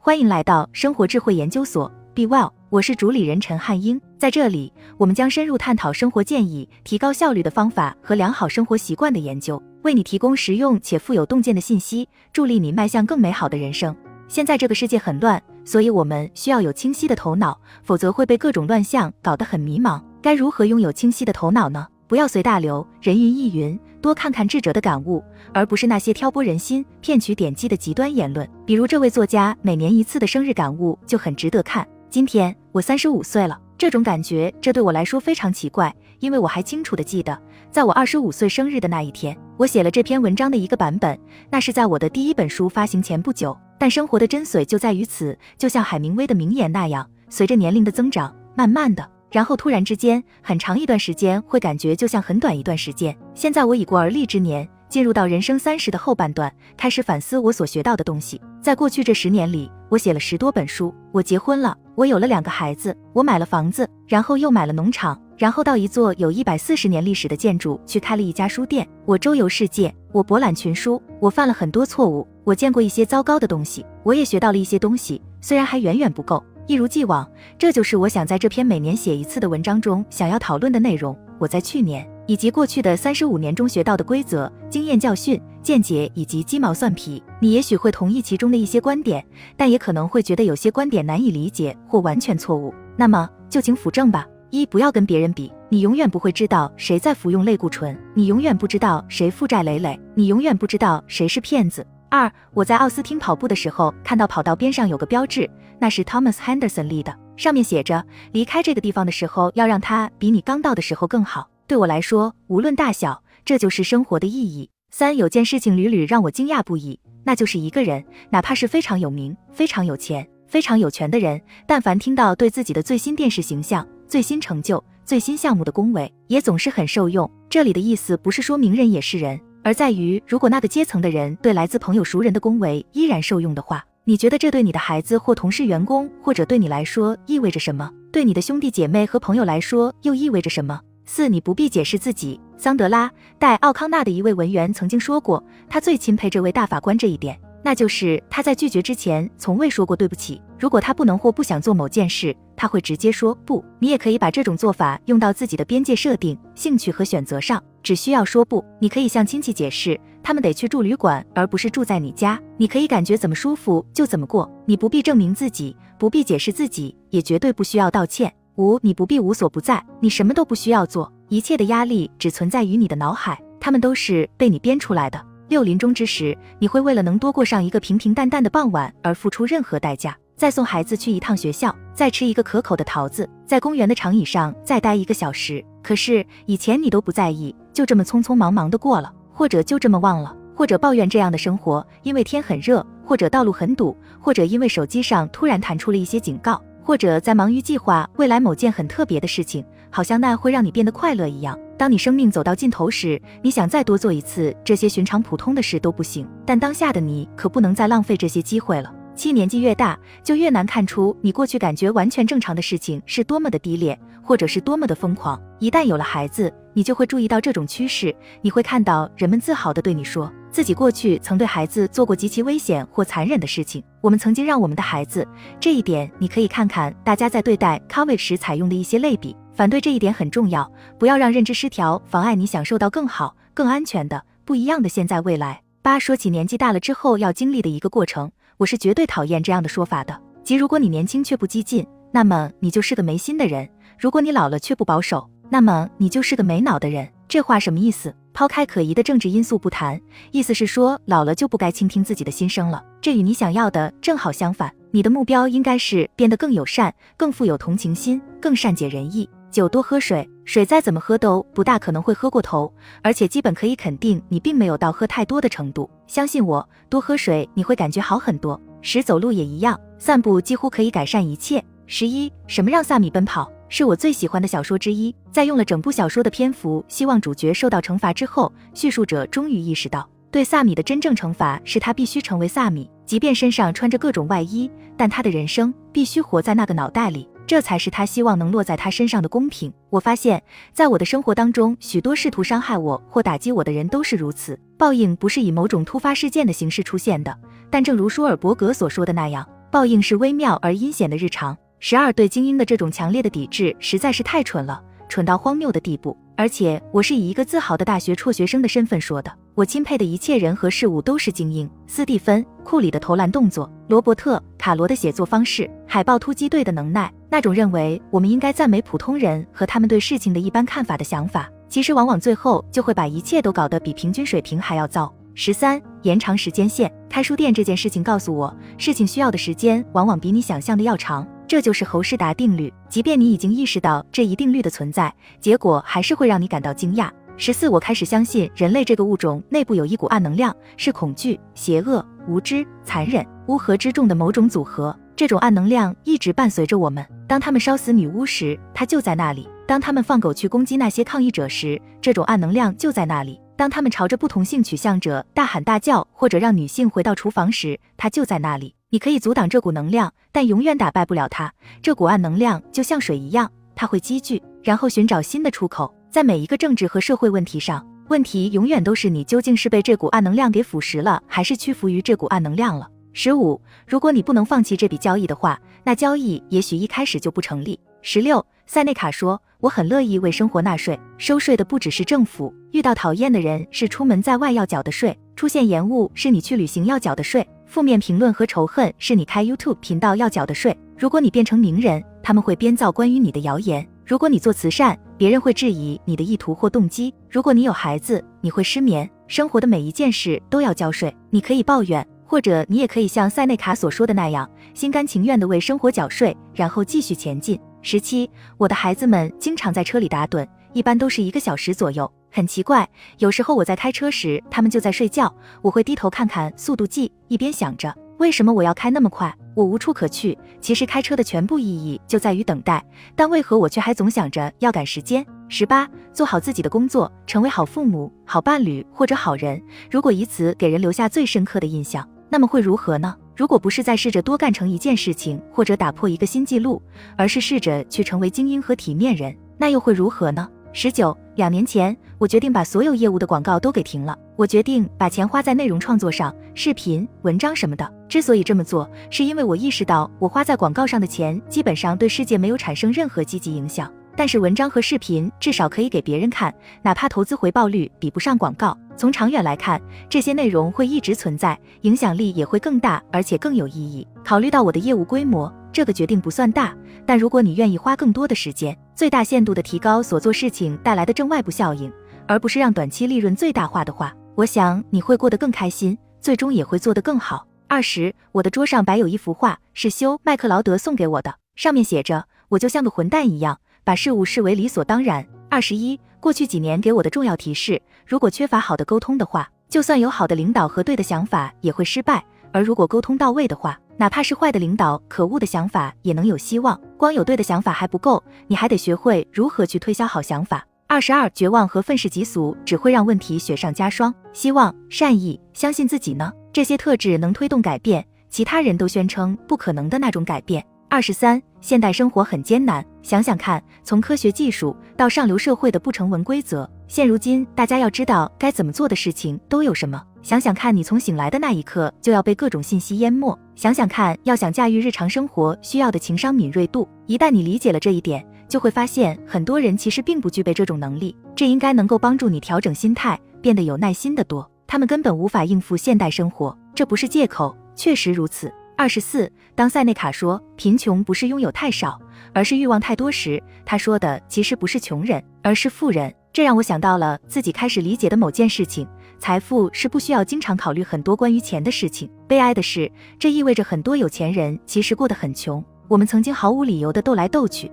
欢迎来到生活智慧研究所，Be Well，我是主理人陈汉英。在这里，我们将深入探讨生活建议、提高效率的方法和良好生活习惯的研究，为你提供实用且富有洞见的信息，助力你迈向更美好的人生。现在这个世界很乱，所以我们需要有清晰的头脑，否则会被各种乱象搞得很迷茫。该如何拥有清晰的头脑呢？不要随大流，人云亦云，多看看智者的感悟，而不是那些挑拨人心、骗取点击的极端言论。比如这位作家每年一次的生日感悟就很值得看。今天我三十五岁了，这种感觉，这对我来说非常奇怪，因为我还清楚的记得，在我二十五岁生日的那一天，我写了这篇文章的一个版本，那是在我的第一本书发行前不久。但生活的真髓就在于此，就像海明威的名言那样，随着年龄的增长，慢慢的。然后突然之间，很长一段时间会感觉就像很短一段时间。现在我已过而立之年，进入到人生三十的后半段，开始反思我所学到的东西。在过去这十年里，我写了十多本书，我结婚了，我有了两个孩子，我买了房子，然后又买了农场，然后到一座有一百四十年历史的建筑去开了一家书店。我周游世界，我博览群书，我犯了很多错误，我见过一些糟糕的东西，我也学到了一些东西，虽然还远远不够。一如既往，这就是我想在这篇每年写一次的文章中想要讨论的内容。我在去年以及过去的三十五年中学到的规则、经验教训、见解以及鸡毛蒜皮，你也许会同意其中的一些观点，但也可能会觉得有些观点难以理解或完全错误。那么就请辅正吧。一、不要跟别人比，你永远不会知道谁在服用类固醇，你永远不知道谁负债累累，你永远不知道谁是骗子。二，我在奥斯汀跑步的时候，看到跑道边上有个标志，那是 Thomas Henderson 立的，上面写着：离开这个地方的时候，要让它比你刚到的时候更好。对我来说，无论大小，这就是生活的意义。三，有件事情屡屡让我惊讶不已，那就是一个人，哪怕是非常有名、非常有钱、非常有权的人，但凡听到对自己的最新电视形象、最新成就、最新项目的恭维，也总是很受用。这里的意思不是说名人也是人。而在于，如果那个阶层的人对来自朋友熟人的恭维依然受用的话，你觉得这对你的孩子或同事、员工，或者对你来说意味着什么？对你的兄弟姐妹和朋友来说又意味着什么？四，你不必解释自己。桑德拉·戴·奥康纳的一位文员曾经说过，他最钦佩这位大法官这一点。那就是他在拒绝之前从未说过对不起。如果他不能或不想做某件事，他会直接说不。你也可以把这种做法用到自己的边界设定、兴趣和选择上，只需要说不。你可以向亲戚解释，他们得去住旅馆，而不是住在你家。你可以感觉怎么舒服就怎么过，你不必证明自己，不必解释自己，也绝对不需要道歉。五，你不必无所不在，你什么都不需要做，一切的压力只存在于你的脑海，他们都是被你编出来的。六临终之时，你会为了能多过上一个平平淡淡的傍晚而付出任何代价。再送孩子去一趟学校，再吃一个可口的桃子，在公园的长椅上再待一个小时。可是以前你都不在意，就这么匆匆忙忙的过了，或者就这么忘了，或者抱怨这样的生活，因为天很热，或者道路很堵，或者因为手机上突然弹出了一些警告，或者在忙于计划未来某件很特别的事情，好像那会让你变得快乐一样。当你生命走到尽头时，你想再多做一次这些寻常普通的事都不行。但当下的你可不能再浪费这些机会了。七年纪越大，就越难看出你过去感觉完全正常的事情是多么的低劣，或者是多么的疯狂。一旦有了孩子，你就会注意到这种趋势。你会看到人们自豪地对你说，自己过去曾对孩子做过极其危险或残忍的事情。我们曾经让我们的孩子，这一点你可以看看大家在对待 COVID 时采用的一些类比。反对这一点很重要，不要让认知失调妨碍你享受到更好、更安全的不一样的现在未来。八说起年纪大了之后要经历的一个过程，我是绝对讨厌这样的说法的。即如果你年轻却不激进，那么你就是个没心的人；如果你老了却不保守，那么你就是个没脑的人。这话什么意思？抛开可疑的政治因素不谈，意思是说老了就不该倾听自己的心声了。这与你想要的正好相反。你的目标应该是变得更友善、更富有同情心、更善解人意。酒多喝水，水再怎么喝都不大可能会喝过头，而且基本可以肯定你并没有到喝太多的程度。相信我，多喝水你会感觉好很多。十走路也一样，散步几乎可以改善一切。十一，什么让萨米奔跑？是我最喜欢的小说之一。在用了整部小说的篇幅，希望主角受到惩罚之后，叙述者终于意识到，对萨米的真正惩罚是他必须成为萨米，即便身上穿着各种外衣，但他的人生必须活在那个脑袋里。这才是他希望能落在他身上的公平。我发现，在我的生活当中，许多试图伤害我或打击我的人都是如此。报应不是以某种突发事件的形式出现的，但正如舒尔伯格所说的那样，报应是微妙而阴险的日常。十二对精英的这种强烈的抵制实在是太蠢了，蠢到荒谬的地步。而且我是以一个自豪的大学辍学生的身份说的。我钦佩的一切人和事物都是精英。斯蒂芬·库里的投篮动作，罗伯特·卡罗的写作方式，海豹突击队的能耐，那种认为我们应该赞美普通人和他们对事情的一般看法的想法，其实往往最后就会把一切都搞得比平均水平还要糟。十三，延长时间线。开书店这件事情告诉我，事情需要的时间往往比你想象的要长。这就是侯世达定律。即便你已经意识到这一定律的存在，结果还是会让你感到惊讶。十四，我开始相信人类这个物种内部有一股暗能量，是恐惧、邪恶、无知、残忍、乌合之众的某种组合。这种暗能量一直伴随着我们。当他们烧死女巫时，它就在那里；当他们放狗去攻击那些抗议者时，这种暗能量就在那里；当他们朝着不同性取向者大喊大叫，或者让女性回到厨房时，它就在那里。你可以阻挡这股能量，但永远打败不了它。这股暗能量就像水一样，它会积聚，然后寻找新的出口。在每一个政治和社会问题上，问题永远都是你究竟是被这股暗能量给腐蚀了，还是屈服于这股暗能量了。十五，如果你不能放弃这笔交易的话，那交易也许一开始就不成立。十六，塞内卡说：“我很乐意为生活纳税，收税的不只是政府。遇到讨厌的人是出门在外要缴的税，出现延误是你去旅行要缴的税。”负面评论和仇恨是你开 YouTube 频道要缴的税。如果你变成名人，他们会编造关于你的谣言；如果你做慈善，别人会质疑你的意图或动机；如果你有孩子，你会失眠。生活的每一件事都要交税。你可以抱怨，或者你也可以像塞内卡所说的那样，心甘情愿地为生活缴税，然后继续前进。十七，我的孩子们经常在车里打盹，一般都是一个小时左右。很奇怪，有时候我在开车时，他们就在睡觉。我会低头看看速度计，一边想着为什么我要开那么快，我无处可去。其实开车的全部意义就在于等待，但为何我却还总想着要赶时间？十八，做好自己的工作，成为好父母、好伴侣或者好人。如果以此给人留下最深刻的印象，那么会如何呢？如果不是在试着多干成一件事情，或者打破一个新纪录，而是试着去成为精英和体面人，那又会如何呢？十九，两年前，我决定把所有业务的广告都给停了。我决定把钱花在内容创作上，视频、文章什么的。之所以这么做，是因为我意识到我花在广告上的钱基本上对世界没有产生任何积极影响。但是文章和视频至少可以给别人看，哪怕投资回报率比不上广告。从长远来看，这些内容会一直存在，影响力也会更大，而且更有意义。考虑到我的业务规模。这个决定不算大，但如果你愿意花更多的时间，最大限度地提高所做事情带来的正外部效应，而不是让短期利润最大化的话，我想你会过得更开心，最终也会做得更好。二十，我的桌上摆有一幅画，是修麦克劳德送给我的，上面写着：“我就像个混蛋一样，把事物视为理所当然。”二十一，过去几年给我的重要提示：如果缺乏好的沟通的话，就算有好的领导和对的想法，也会失败；而如果沟通到位的话，哪怕是坏的领导，可恶的想法也能有希望。光有对的想法还不够，你还得学会如何去推销好想法。二十二，绝望和愤世嫉俗只会让问题雪上加霜。希望、善意、相信自己呢？这些特质能推动改变，其他人都宣称不可能的那种改变。二十三，现代生活很艰难。想想看，从科学技术到上流社会的不成文规则，现如今大家要知道该怎么做的事情都有什么？想想看，你从醒来的那一刻就要被各种信息淹没。想想看，要想驾驭日常生活需要的情商敏锐度，一旦你理解了这一点，就会发现很多人其实并不具备这种能力。这应该能够帮助你调整心态，变得有耐心的多。他们根本无法应付现代生活，这不是借口，确实如此。二十四，当塞内卡说贫穷不是拥有太少，而是欲望太多时，他说的其实不是穷人，而是富人。这让我想到了自己开始理解的某件事情。财富是不需要经常考虑很多关于钱的事情。悲哀的是，这意味着很多有钱人其实过得很穷。我们曾经毫无理由的斗来斗去，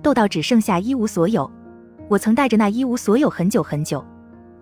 斗到只剩下一无所有。我曾带着那一无所有很久很久。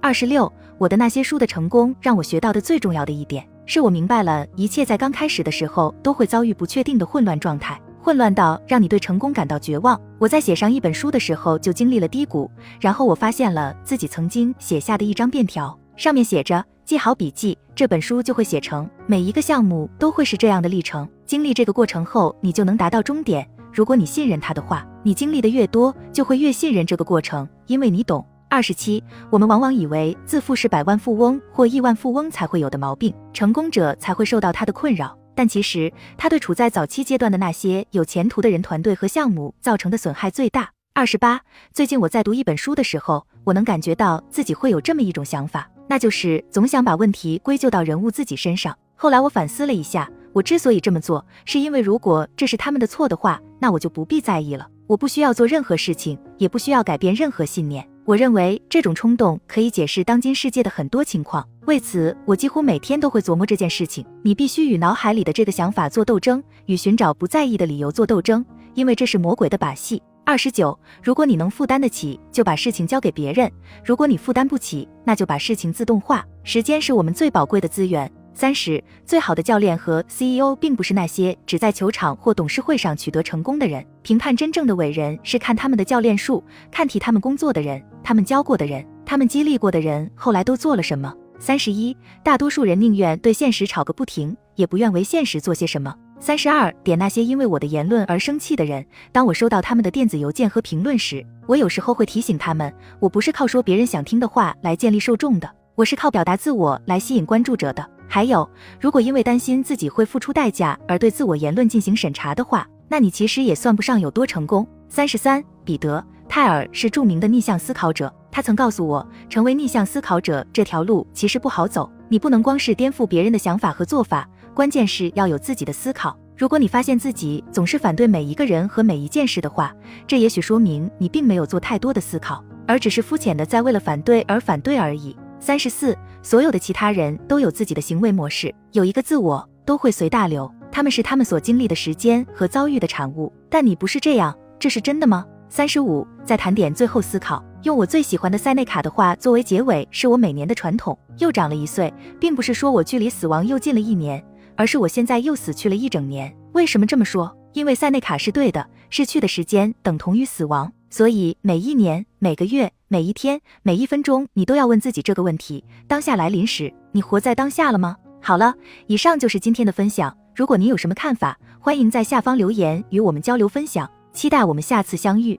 二十六，我的那些书的成功让我学到的最重要的一点，是我明白了一切在刚开始的时候都会遭遇不确定的混乱状态，混乱到让你对成功感到绝望。我在写上一本书的时候就经历了低谷，然后我发现了自己曾经写下的一张便条。上面写着：“记好笔记，这本书就会写成。每一个项目都会是这样的历程。经历这个过程后，你就能达到终点。如果你信任它的话，你经历的越多，就会越信任这个过程，因为你懂。”二十七，我们往往以为自负是百万富翁或亿万富翁才会有的毛病，成功者才会受到他的困扰。但其实它对处在早期阶段的那些有前途的人、团队和项目造成的损害最大。二十八，最近我在读一本书的时候，我能感觉到自己会有这么一种想法，那就是总想把问题归咎到人物自己身上。后来我反思了一下，我之所以这么做，是因为如果这是他们的错的话，那我就不必在意了。我不需要做任何事情，也不需要改变任何信念。我认为这种冲动可以解释当今世界的很多情况。为此，我几乎每天都会琢磨这件事情。你必须与脑海里的这个想法做斗争，与寻找不在意的理由做斗争，因为这是魔鬼的把戏。二十九，如果你能负担得起，就把事情交给别人；如果你负担不起，那就把事情自动化。时间是我们最宝贵的资源。三十，最好的教练和 CEO 并不是那些只在球场或董事会上取得成功的人。评判真正的伟人是看他们的教练术，看替他们工作的人，他们教过的人，他们激励过的人后来都做了什么。三十一，大多数人宁愿对现实吵个不停，也不愿为现实做些什么。三十二点，那些因为我的言论而生气的人，当我收到他们的电子邮件和评论时，我有时候会提醒他们，我不是靠说别人想听的话来建立受众的，我是靠表达自我来吸引关注者的。还有，如果因为担心自己会付出代价而对自我言论进行审查的话，那你其实也算不上有多成功。三十三，彼得泰尔是著名的逆向思考者。他曾告诉我，成为逆向思考者这条路其实不好走。你不能光是颠覆别人的想法和做法，关键是要有自己的思考。如果你发现自己总是反对每一个人和每一件事的话，这也许说明你并没有做太多的思考，而只是肤浅的在为了反对而反对而已。三十四，所有的其他人都有自己的行为模式，有一个自我，都会随大流。他们是他们所经历的时间和遭遇的产物。但你不是这样，这是真的吗？三十五，再谈点最后思考。用我最喜欢的塞内卡的话作为结尾，是我每年的传统。又长了一岁，并不是说我距离死亡又近了一年，而是我现在又死去了一整年。为什么这么说？因为塞内卡是对的，逝去的时间等同于死亡。所以每一年、每个月、每一天、每一分钟，你都要问自己这个问题：当下来临时，你活在当下了吗？好了，以上就是今天的分享。如果您有什么看法，欢迎在下方留言与我们交流分享。期待我们下次相遇。